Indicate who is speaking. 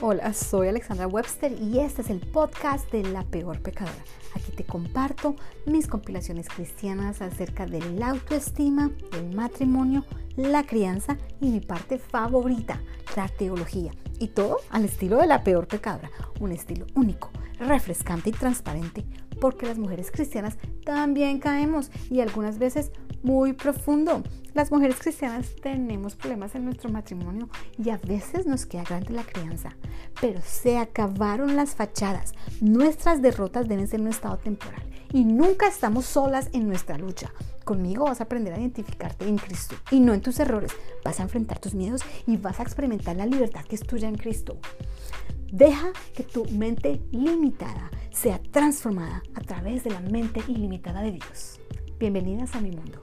Speaker 1: Hola, soy Alexandra Webster y este es el podcast de La Peor Pecadora. Aquí te comparto mis compilaciones cristianas acerca de la autoestima, el matrimonio, la crianza y mi parte favorita, la teología. Y todo al estilo de La Peor Pecadora, un estilo único, refrescante y transparente, porque las mujeres cristianas también caemos y algunas veces muy profundo. Las mujeres cristianas tenemos problemas en nuestro matrimonio y a veces nos queda grande la crianza, pero se acabaron las fachadas. Nuestras derrotas deben ser un estado temporal y nunca estamos solas en nuestra lucha. Conmigo vas a aprender a identificarte en Cristo y no en tus errores. Vas a enfrentar tus miedos y vas a experimentar la libertad que es tuya en Cristo. Deja que tu mente limitada sea transformada a través de la mente ilimitada de Dios. Bienvenidas a mi mundo.